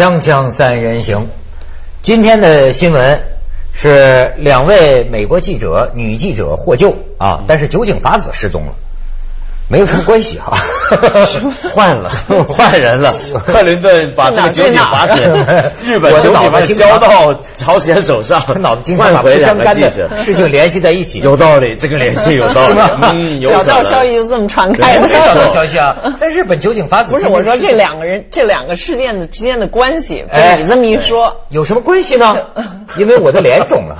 锵锵三人行，今天的新闻是两位美国记者女记者获救啊，但是酒井法子失踪了。没有什么关系哈，换了，换人了。克林顿把这个酒井法子，日本酒井法子交到朝鲜手上，他脑子经常把不相干的事情联系在一起。有道理，这个联系有道理。嗯，小道消息就这么传开了。小道消息啊，在日本酒井法子不是我说这两个人这两个事件的之间的关系，被你这么一说，有什么关系呢？因为我的脸肿了，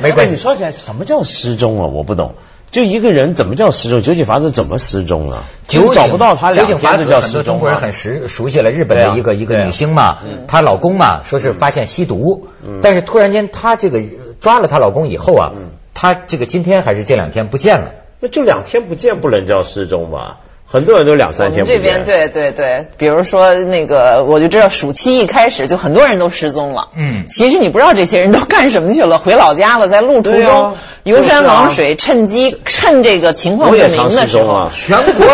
没关系。你说起来，什么叫失踪啊？我不懂。就一个人怎么叫失踪？酒井法子怎么失踪啊？就找不到他。酒井法子很多中国人很熟熟悉了，日本的一个一个女星嘛，她老公嘛说是发现吸毒，但是突然间她这个抓了她老公以后啊，她这个今天还是这两天不见了。那就两天不见不能叫失踪吧？很多人都两三天不见。这边对对对，比如说那个，我就知道暑期一开始就很多人都失踪了。嗯，其实你不知道这些人都干什么去了，回老家了，在路途中游山玩水，趁机趁这个情况不明的时候，全国。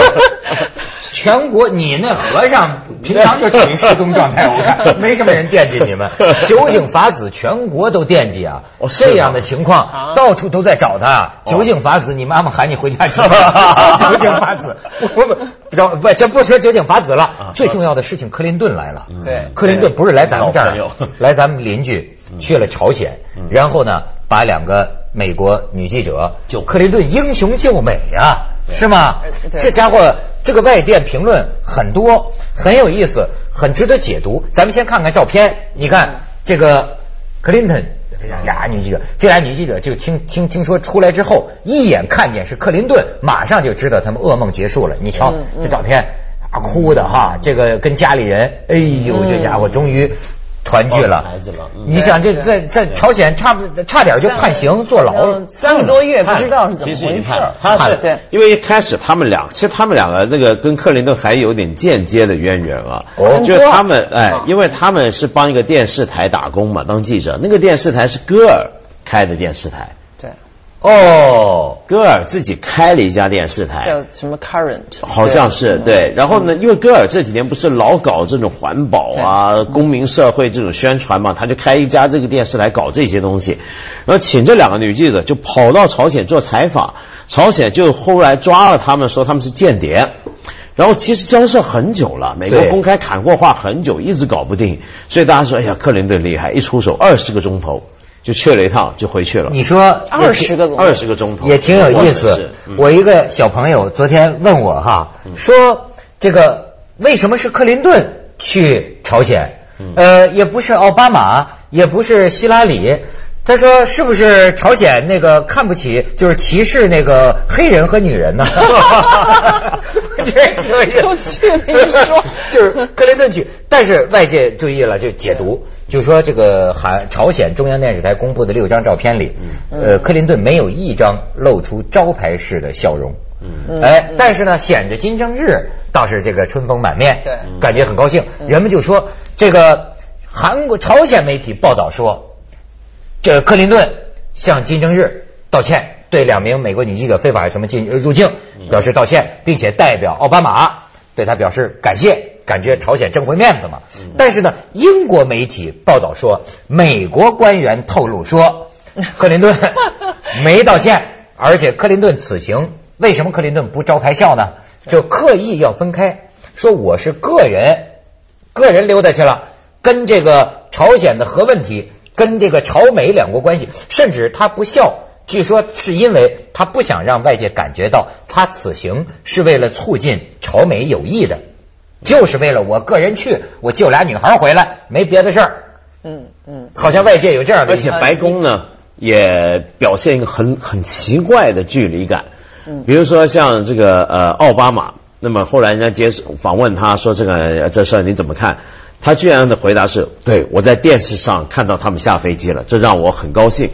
全国，你那和尚平常就处于失踪状态，我看没什么人惦记你们。酒井法子全国都惦记啊，这样的情况到处都在找他。酒井法子，你妈妈喊你回家去。酒井法子，不不不，不，这不说酒井法子了。最重要的事情，克林顿来了。对，克林顿不是来咱们这儿，来咱们邻居去了朝鲜，然后呢，把两个美国女记者，就克林顿英雄救美呀。是吗？这家伙，这个外电评论很多，很有意思，很值得解读。咱们先看看照片，你看这个克林顿俩女记者，这俩女记者就听听听说出来之后，一眼看见是克林顿，马上就知道他们噩梦结束了。你瞧这照片，啊，哭的哈，这个跟家里人，哎呦，这家伙终于。团聚了，孩子了。你想，这在在朝鲜差不差点就判刑坐牢。了三个多月，不知道是怎么回事。他是对，因为一开始他们俩，其实他们两个那个跟克林顿还有点间接的渊源啊。哦，就是他们哎，因为他们是帮一个电视台打工嘛，当记者。那个电视台是戈尔开的电视台。哦，戈尔自己开了一家电视台，叫什么 Current，好像是对。然后呢，因为戈尔这几年不是老搞这种环保啊、公民社会这种宣传嘛，他就开一家这个电视台搞这些东西。然后请这两个女记者就跑到朝鲜做采访，朝鲜就后来抓了他们，说他们是间谍。然后其实交涉很久了，美国公开砍过话很久，一直搞不定。所以大家说，哎呀，克林顿厉害，一出手二十个钟头。就去了一趟，就回去了。你说二十个二十个钟头也挺有意思。我一个小朋友昨天问我哈，说这个为什么是克林顿去朝鲜？呃，也不是奥巴马，也不是希拉里。他说是不是朝鲜那个看不起，就是歧视那个黑人和女人呢？这个有趣，一说就是克林顿去，但是外界注意了，就解读。就说这个韩朝鲜中央电视台公布的六张照片里，呃，克林顿没有一张露出招牌式的笑容，嗯哎，但是呢，显着金正日倒是这个春风满面，对，感觉很高兴。人们就说，这个韩国朝鲜媒体报道说，这克林顿向金正日道歉，对两名美国女记者非法什么进入境表示道歉，并且代表奥巴马对他表示感谢。感觉朝鲜挣回面子嘛？但是呢，英国媒体报道说，美国官员透露说，克林顿 没道歉，而且克林顿此行为什么克林顿不招牌笑呢？就刻意要分开，说我是个人，个人溜达去了，跟这个朝鲜的核问题，跟这个朝美两国关系，甚至他不笑，据说是因为他不想让外界感觉到他此行是为了促进朝美友谊的。就是为了我个人去，我救俩女孩回来，没别的事儿。嗯嗯，好像外界有这样的。而且白宫呢也表现一个很很奇怪的距离感。嗯，比如说像这个呃奥巴马，那么后来人家接访问他说这个这事儿你怎么看？他居然的回答是：对我在电视上看到他们下飞机了，这让我很高兴。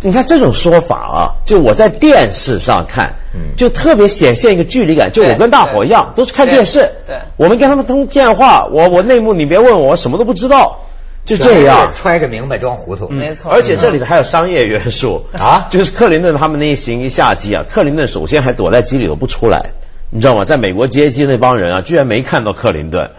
你看这种说法啊，就我在电视上看，就特别显现一个距离感。就我跟大伙一样，都是看电视。对，我们跟他们通电话，我我内幕你别问我，我什么都不知道。就这样，揣着明白装糊涂。没错。而且这里头还有商业约束啊，就是克林顿他们那一行一下机啊，克林顿首先还躲在机里头不出来，你知道吗？在美国接机那帮人啊，居然没看到克林顿。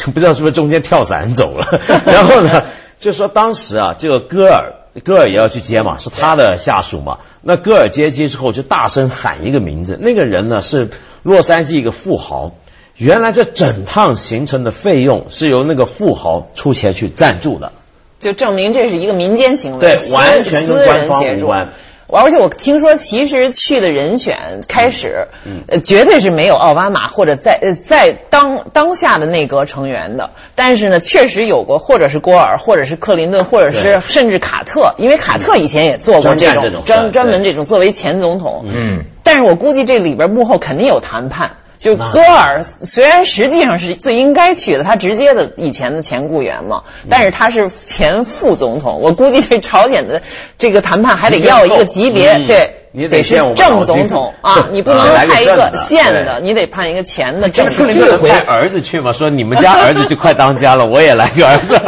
就不知道是不是中间跳伞走了。然后呢，就说当时啊，这个戈尔戈尔也要去接嘛，是他的下属嘛。那戈尔接机之后就大声喊一个名字，那个人呢是洛杉矶一个富豪。原来这整趟行程的费用是由那个富豪出钱去赞助的，就证明这是一个民间行为，对，完全跟官方无关。而且我听说，其实去的人选开始，呃，绝对是没有奥巴马或者在呃在当当下的内阁成员的。但是呢，确实有过，或者是郭尔，或者是克林顿，或者是甚至卡特，因为卡特以前也做过这种专专门这种作为前总统。嗯，但是我估计这里边幕后肯定有谈判。就戈尔虽然实际上是最应该去的，他直接的以前的前雇员嘛，但是他是前副总统，我估计这朝鲜的这个谈判还得要一个级别，对。你得是正总统 啊，你不能派一个县的，你得派一个前的正。克林顿派儿子去嘛，说你们家儿子就快当家了，我也来个儿子。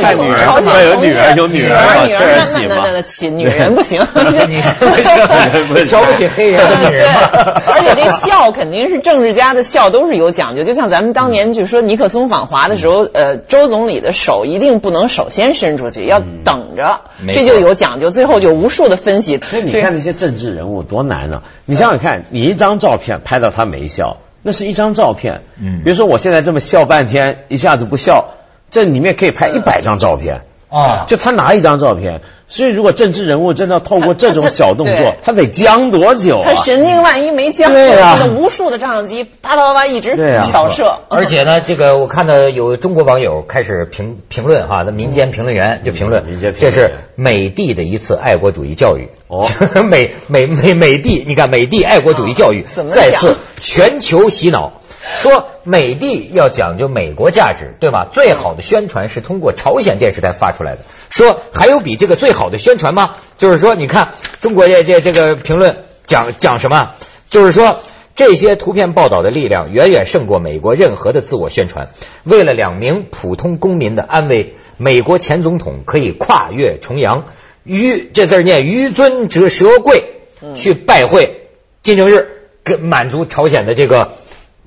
派 女儿，有女儿有女儿，女儿？那那那女人不行，女人不行，瞧不起黑人的女人。而且这孝肯定是政治家的孝都是有讲究，就像咱们当年就说尼克松访华的时候，呃，周总理的手一定不能首先伸出去，要等着，这就有讲究。最后就无数的分析。所以你看。那些政治人物多难呢？你想想看，你一张照片拍到他没笑，那是一张照片。嗯，比如说我现在这么笑半天，一下子不笑，这里面可以拍一百张照片。啊，就他拿一张照片，所以如果政治人物真的透过这种小动作，他得僵多久？他神经万一没僵，对啊，无数的照相机啪啪啪一直扫射。而且呢，这个我看到有中国网友开始评评论哈，那民间评论员就评论，这是美帝的一次爱国主义教育。哦，美美美美帝，你看美帝爱国主义教育再次全球洗脑。说美帝要讲究美国价值，对吧？最好的宣传是通过朝鲜电视台发出来的。说还有比这个最好的宣传吗？就是说，你看中国这这这个评论讲讲什么？就是说这些图片报道的力量远远胜过美国任何的自我宣传。为了两名普通公民的安危，美国前总统可以跨越重洋，于这字念于尊折蛇贵，去拜会金正日，跟满足朝鲜的这个。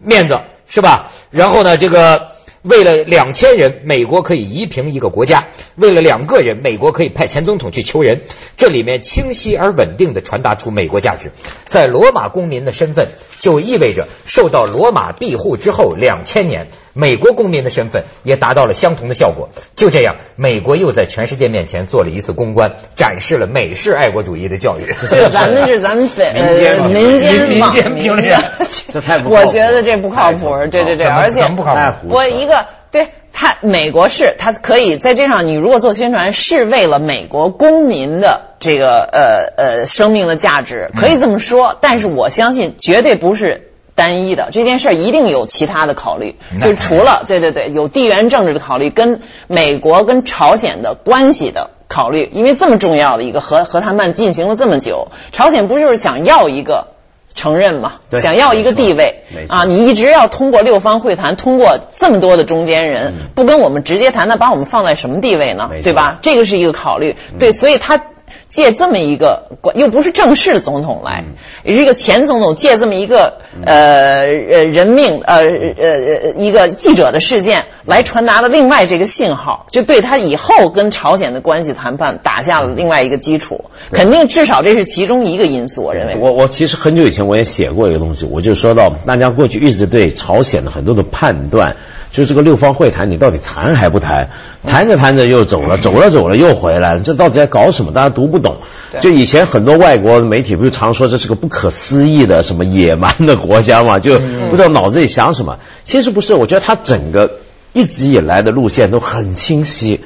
面子是吧？然后呢，这个为了两千人，美国可以移平一个国家；为了两个人，美国可以派前总统去求人。这里面清晰而稳定的传达出美国价值。在罗马公民的身份，就意味着受到罗马庇护之后两千年。美国公民的身份也达到了相同的效果。就这样，美国又在全世界面前做了一次公关，展示了美式爱国主义的教育。这咱们是咱们民间民间民间评论，这太不我觉得这不靠谱。对对对，而且不靠谱。我一个对他，美国是他可以在这上，你如果做宣传，是为了美国公民的这个呃呃生命的价值，可以这么说。但是我相信，绝对不是。单一的这件事儿一定有其他的考虑，就除了对对对，有地缘政治的考虑，跟美国跟朝鲜的关系的考虑，因为这么重要的一个核核谈判进行了这么久，朝鲜不就是想要一个承认嘛，想要一个地位。啊，你一直要通过六方会谈，通过这么多的中间人，不跟我们直接谈，那把我们放在什么地位呢？对吧？这个是一个考虑，对，所以他。借这么一个又不是正式的总统来，也是一个前总统借这么一个呃呃人命呃呃一个记者的事件来传达了另外这个信号，就对他以后跟朝鲜的关系谈判打下了另外一个基础。肯定至少这是其中一个因素，我认为。我我其实很久以前我也写过一个东西，我就说到大家过去一直对朝鲜的很多的判断。就这个六方会谈，你到底谈还不谈？谈着谈着又走了，走了走了又回来了，这到底在搞什么？大家读不懂。就以前很多外国媒体不是常说这是个不可思议的什么野蛮的国家嘛？就不知道脑子里想什么。其实不是，我觉得他整个一直以来的路线都很清晰。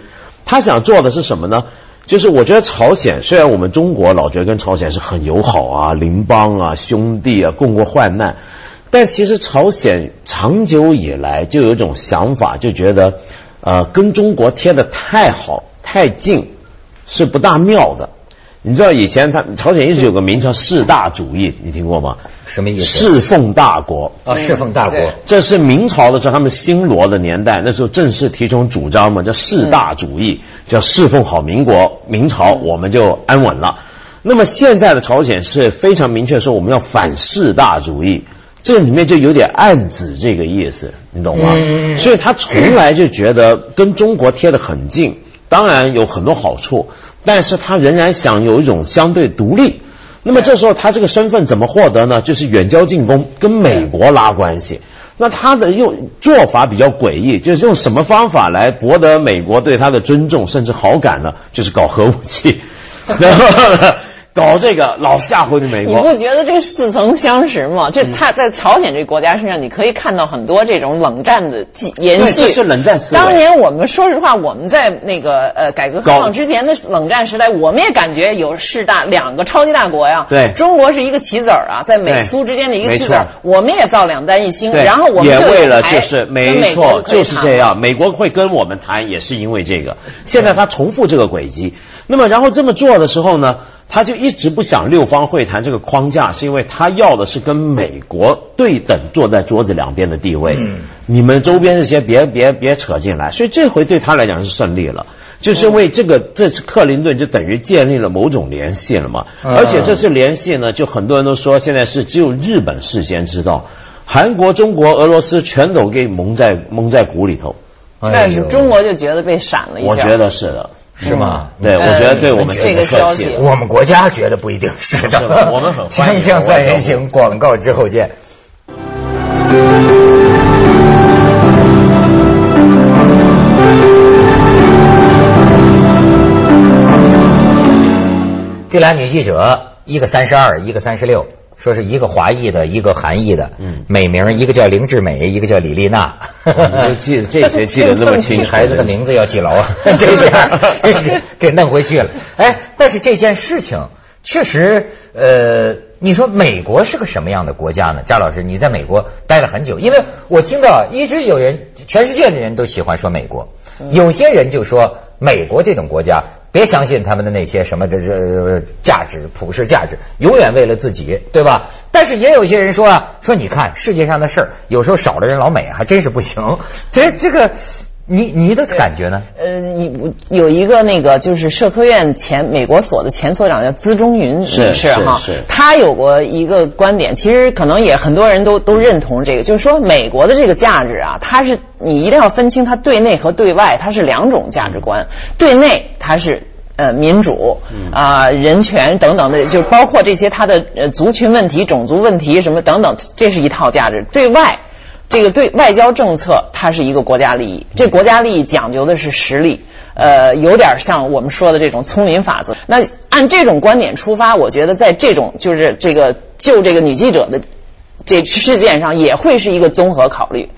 他想做的是什么呢？就是我觉得朝鲜虽然我们中国老觉得跟朝鲜是很友好啊、邻邦啊、兄弟啊，共过患难。但其实朝鲜长久以来就有一种想法，就觉得，呃，跟中国贴的太好太近是不大妙的。你知道以前他朝鲜一直有个名称“世大主义”，你听过吗？什么意思？侍奉大国啊，侍奉大国。这是明朝的时候，他们新罗的年代，那时候正式提出主张嘛，叫世大主义，叫侍奉好民国、明朝，我们就安稳了。那么现在的朝鲜是非常明确说，我们要反世大主义。这里面就有点暗指这个意思，你懂吗？所以他从来就觉得跟中国贴得很近，当然有很多好处，但是他仍然想有一种相对独立。那么这时候他这个身份怎么获得呢？就是远交近攻，跟美国拉关系。那他的用做法比较诡异，就是用什么方法来博得美国对他的尊重甚至好感呢？就是搞核武器。然后呢？搞这个老吓唬你美国，你不觉得这似曾相识吗？这他在朝鲜这个国家身上，你可以看到很多这种冷战的延续。这是冷战思维。当年我们说实话，我们在那个呃改革开放之前的冷战时代，我们也感觉有势大两个超级大国呀。对，中国是一个棋子儿啊，在美苏之间的一个棋子儿，我们也造两弹一星，然后我们也为了就是没错就是这样，美国会跟我们谈，也是因为这个。现在他重复这个轨迹，那么然后这么做的时候呢？他就一直不想六方会谈这个框架，是因为他要的是跟美国对等坐在桌子两边的地位。嗯，你们周边这些别别别扯进来，所以这回对他来讲是胜利了，就是为这个这次克林顿就等于建立了某种联系了嘛。而且这次联系呢，就很多人都说现在是只有日本事先知道，韩国、中国、俄罗斯全都给蒙在蒙在鼓里头。但是中国就觉得被闪了一下。我觉得是的。是吗？对，我觉得对我们这个消息，我们国家觉得不一定是的。我们很 锵锵三人行，广告之后见。这俩女记者，一个三十二，一个三十六。说是一个华裔的，一个韩裔的，嗯，美名一个叫林志美，一个叫李丽娜，就记这些记得这么清楚，孩子的名字要记牢啊，这下 给弄回去了。哎，但是这件事情确实，呃，你说美国是个什么样的国家呢？张老师，你在美国待了很久，因为我听到一直有人，全世界的人都喜欢说美国，有些人就说美国这种国家。别相信他们的那些什么这这价值普世价值，永远为了自己，对吧？但是也有些人说啊，说你看世界上的事儿，有时候少了人老美还真是不行。这这个，你你的感觉呢？呃，有有一个那个就是社科院前美国所的前所长叫资中云是是哈，他有过一个观点，其实可能也很多人都都认同这个，就是说美国的这个价值啊，它是你一定要分清它对内和对外，它是两种价值观。对内它是。呃，民主啊，人权等等的，就包括这些他的呃族群问题、种族问题什么等等，这是一套价值。对外，这个对外交政策，它是一个国家利益。这国家利益讲究的是实力，呃，有点像我们说的这种丛林法则。那按这种观点出发，我觉得在这种就是这个就这个女记者的这事件上，也会是一个综合考虑。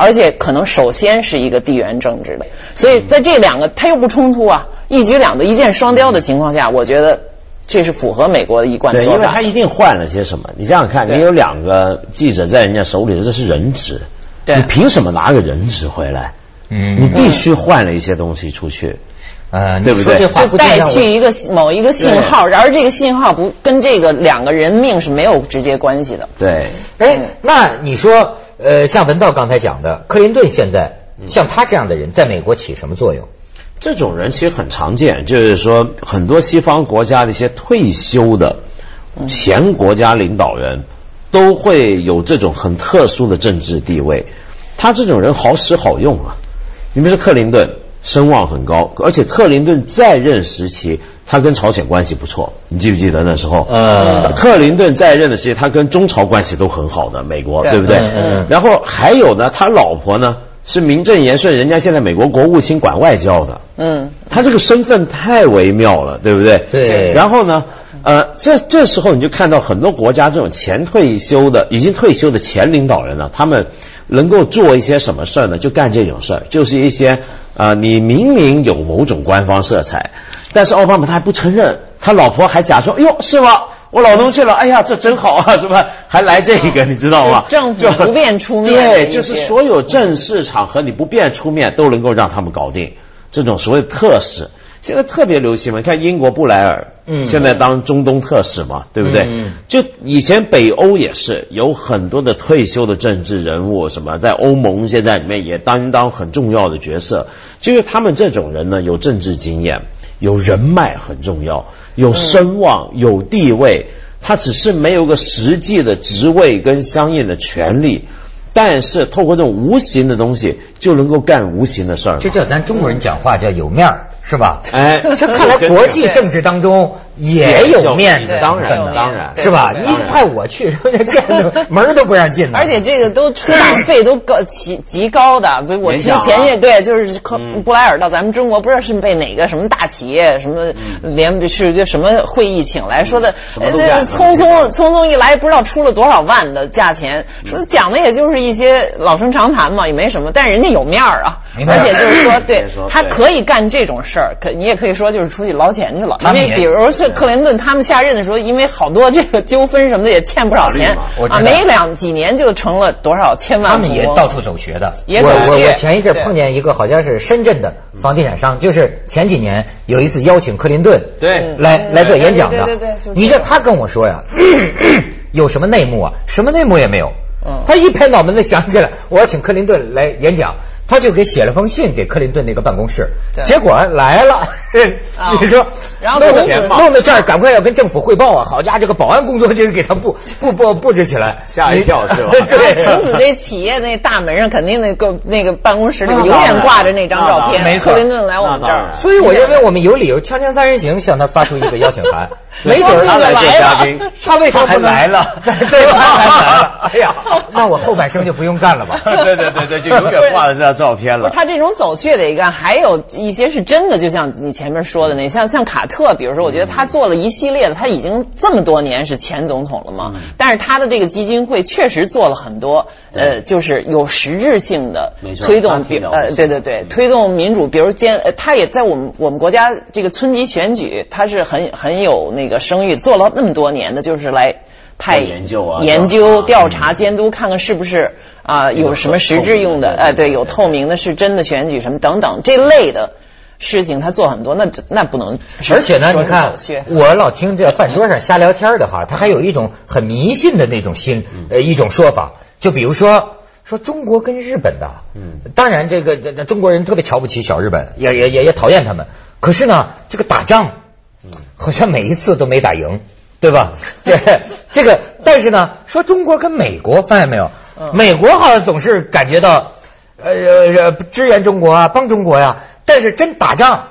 而且可能首先是一个地缘政治的，所以在这两个它又不冲突啊，一举两得、一箭双雕的情况下，我觉得这是符合美国的一贯做法。因为他一定换了些什么。你想想看，你有两个记者在人家手里，这是人质，你凭什么拿个人质回来？嗯，你必须换了一些东西出去。呃，对不对？就带去一个某一个信号，然而这个信号不跟这个两个人命是没有直接关系的。对，哎，那你说，呃，像文道刚才讲的，克林顿现在像他这样的人，在美国起什么作用？这种人其实很常见，就是说很多西方国家的一些退休的前国家领导人，都会有这种很特殊的政治地位。他这种人好使好用啊，你比如说克林顿。声望很高，而且克林顿在任时期，他跟朝鲜关系不错。你记不记得那时候？嗯，克林顿在任的时期，他跟中朝关系都很好的，美国对不对？嗯。然后还有呢，他老婆呢是名正言顺，人家现在美国国务卿管外交的。嗯。他这个身份太微妙了，对不对？对。然后呢，呃，这这时候你就看到很多国家这种前退休的、已经退休的前领导人呢，他们能够做一些什么事儿呢？就干这种事儿，就是一些。啊，你明明有某种官方色彩，但是奥巴马他还不承认，他老婆还假装，哎呦，是吗？我老东去了，哎呀，这真好啊，是吧？还来这个，你知道吗？政府不便出面，对，就是所有正式场合你不便出面，都能够让他们搞定这种所谓特使。现在特别流行嘛，你看英国布莱尔，嗯，现在当中东特使嘛，对不对？嗯，就以前北欧也是有很多的退休的政治人物，什么在欧盟现在里面也担当很重要的角色，就是他们这种人呢，有政治经验，有人脉很重要，有声望、有地位，他只是没有个实际的职位跟相应的权利。但是透过这种无形的东西，就能够干无形的事儿。这叫咱中国人讲话叫有面儿。是吧？哎，这看来国际政治当中也有面子，当然当然，是吧？你派我去，见 门都不让进而且这个都出场费都高极极高的。我听前些对，就是布莱尔到咱们中国，不知道是被哪个什么大企业什么连是一个什么会议请来说的，匆匆匆匆一来，不知道出了多少万的价钱，说讲的也就是一些老生常谈嘛，也没什么。但是人家有面儿啊，而且就是说，对他可以干这种事。可你也可以说就是出去捞钱去了，因为比如是克林顿他们下任的时候，因为好多这个纠纷什么的也欠不少钱啊，没两几年就成了多少千万。他们也到处走学的，也走学。我我前一阵碰见一个好像是深圳的房地产商，就是前几年有一次邀请克林顿对来来做演讲的，对对对。你知道他跟我说呀，有什么内幕啊？什么内幕也没有。嗯，他一拍脑门子想起来，我要请克林顿来演讲。他就给写了封信给克林顿那个办公室，结果来了，你说，然后弄得弄得这儿 赶快要跟政府汇报啊！好家伙，这个保安工作就给他布 布布布置起来，吓一跳是吧？对，从此这企业那大门上肯定那个那个办公室里永远挂着那张照片，没错，克林顿来我们这儿，所以我认为我们有理由锵锵三人行向他发出一个邀请函，没准他来做嘉宾，他为什么还来了？对，他还来了。哎呀，那我后半生就不用干了吧？对对对对，就永远挂在这张照片了。他这。种走穴的一个，还有一些是真的，就像你前面说的那，像像卡特，比如说，我觉得他做了一系列的，他已经这么多年是前总统了嘛，但是他的这个基金会确实做了很多，呃，就是有实质性的推动，呃，对对对，推动民主，比如监，他也在我们我们国家这个村级选举，他是很很有那个声誉，做了那么多年的，就是来派研究啊，研究调查监督，看看是不是。啊，有什么实质用的？哎，对，有透明的，是真的选举什么等等这类的事情，他做很多，那那不能。而且呢，你看，我老听这饭桌上瞎聊天的哈，他还有一种很迷信的那种心，呃，一种说法，就比如说说中国跟日本的，嗯，当然这个这中国人特别瞧不起小日本，也也也也讨厌他们，可是呢，这个打仗，嗯，好像每一次都没打赢。对吧？对这个，但是呢，说中国跟美国发现没有？美国好像总是感觉到，呃呃，支援中国啊，帮中国呀。但是真打仗，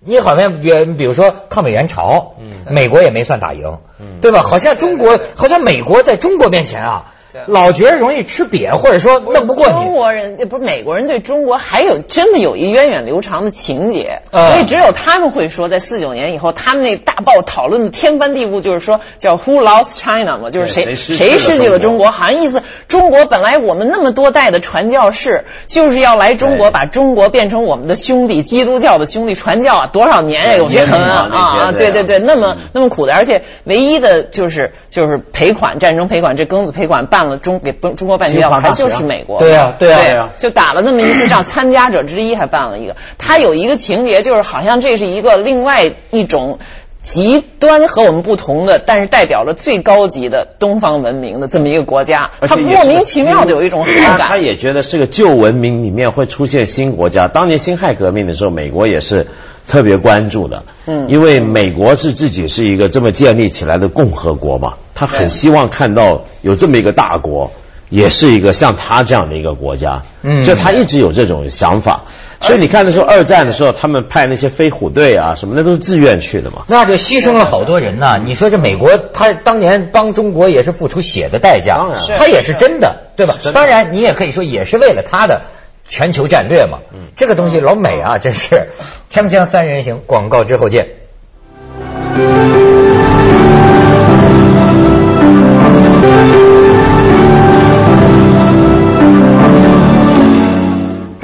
你好像也比如说抗美援朝，美国也没算打赢，对吧？好像中国，好像美国在中国面前啊。老觉得容易吃瘪，或者说弄不过你。中国人不是美国人对中国还有真的有一源远流长的情节，所以只有他们会说，在四九年以后，他们那大报讨论的天翻地覆，就是说叫 Who lost China 嘛，就是谁谁失去了中国，好像意思中国本来我们那么多代的传教士就是要来中国，把中国变成我们的兄弟，基督教的兄弟传教啊，多少年啊，有些很啊，对对对，那么那么苦的，而且唯一的就是就是赔款，战争赔款，这庚子赔款办。办了中给中中国办学校，还就是美国，对呀对呀，就打了那么一次仗，参加者之一还办了一个。他有一个情节，就是好像这是一个另外一种极端和我们不同的，但是代表了最高级的东方文明的这么一个国家。他莫名其妙的有一种好感。他也觉得是个旧文明里面会出现新国家。当年辛亥革命的时候，美国也是特别关注的。嗯，因为美国是自己是一个这么建立起来的共和国嘛。他很希望看到有这么一个大国，也是一个像他这样的一个国家，嗯，就他一直有这种想法。所以你看的时候，二战的时候，他们派那些飞虎队啊什么，那都是自愿去的嘛。那就牺牲了好多人呐。你说这美国，他当年帮中国也是付出血的代价，当然，他也是真的，对吧？当然，你也可以说也是为了他的全球战略嘛。嗯，这个东西老美啊，真是锵锵三人行，广告之后见。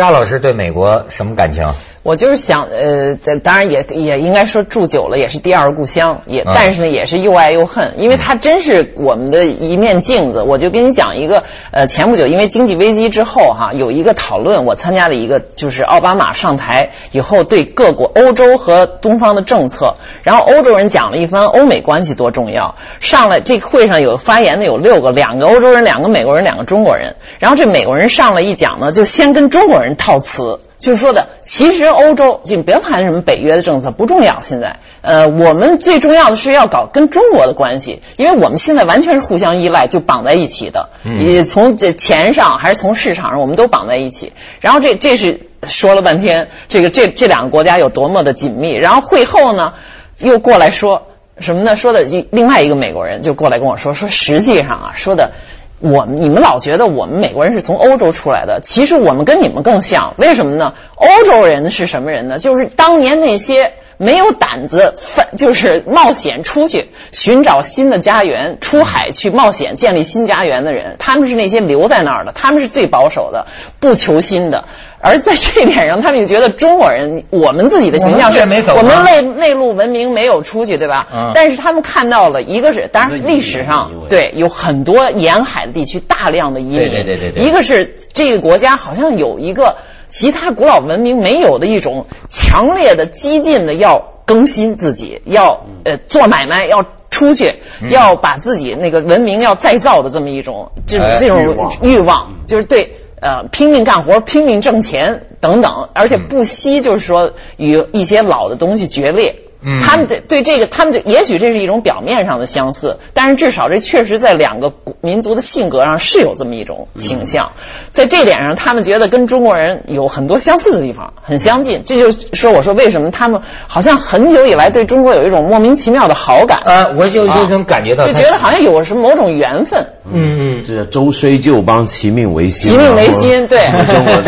扎老师对美国什么感情？我就是想，呃，当然也也应该说住久了也是第二故乡，也但是呢也是又爱又恨，因为它真是我们的一面镜子。我就跟你讲一个，呃，前不久因为经济危机之后哈，有一个讨论，我参加了一个，就是奥巴马上台以后对各国欧洲和东方的政策，然后欧洲人讲了一番欧美关系多重要。上来这个会上有发言的有六个，两个欧洲人，两个美国人，两个中国人。然后这美国人上来一讲呢，就先跟中国人套词。就是说的，其实欧洲就别谈什么北约的政策不重要，现在，呃，我们最重要的是要搞跟中国的关系，因为我们现在完全是互相依赖，就绑在一起的，也从这钱上还是从市场上，我们都绑在一起。然后这这是说了半天，这个这这两个国家有多么的紧密。然后会后呢，又过来说什么呢？说的另外一个美国人就过来跟我说，说实际上啊，说的。我们你们老觉得我们美国人是从欧洲出来的，其实我们跟你们更像。为什么呢？欧洲人是什么人呢？就是当年那些没有胆子犯，就是冒险出去寻找新的家园、出海去冒险建立新家园的人。他们是那些留在那儿的，他们是最保守的，不求新的。而在这一点上，他们就觉得中国人，我们自己的形象是，我们内内陆文明没有出去，对吧？嗯。但是他们看到了一个是，当然历史上对有很多沿海的地区大量的移民，对对对对。一个是这个国家好像有一个其他古老文明没有的一种强烈的激进的要更新自己，要呃做买卖，要出去，要把自己那个文明要再造的这么一种这种这种欲望，就是对。呃，拼命干活，拼命挣钱等等，而且不惜就是说与一些老的东西决裂。嗯，他们对对这个，他们就也许这是一种表面上的相似，但是至少这确实在两个民族的性格上是有这么一种倾向，在这点上，他们觉得跟中国人有很多相似的地方，很相近。这就说，我说为什么他们好像很久以来对中国有一种莫名其妙的好感？呃，我就就能感觉到，就觉得好像有什么某种缘分。嗯嗯，这周虽旧邦，其命维新。其命维新，对。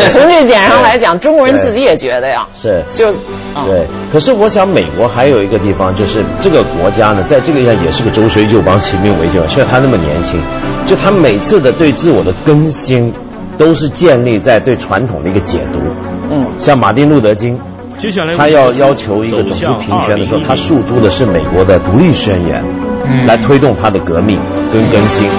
从这点上来讲，中国人自己也觉得呀，是就对。可是我想，美国还。还有一个地方就是这个国家呢，在这个上也是个周虽旧邦，其命维新。虽然他那么年轻，就他每次的对自我的更新，都是建立在对传统的一个解读。嗯，像马丁路德金，接下来他要要求一个种族平权的时候，他诉诸的是美国的独立宣言，来推动他的革命跟更新。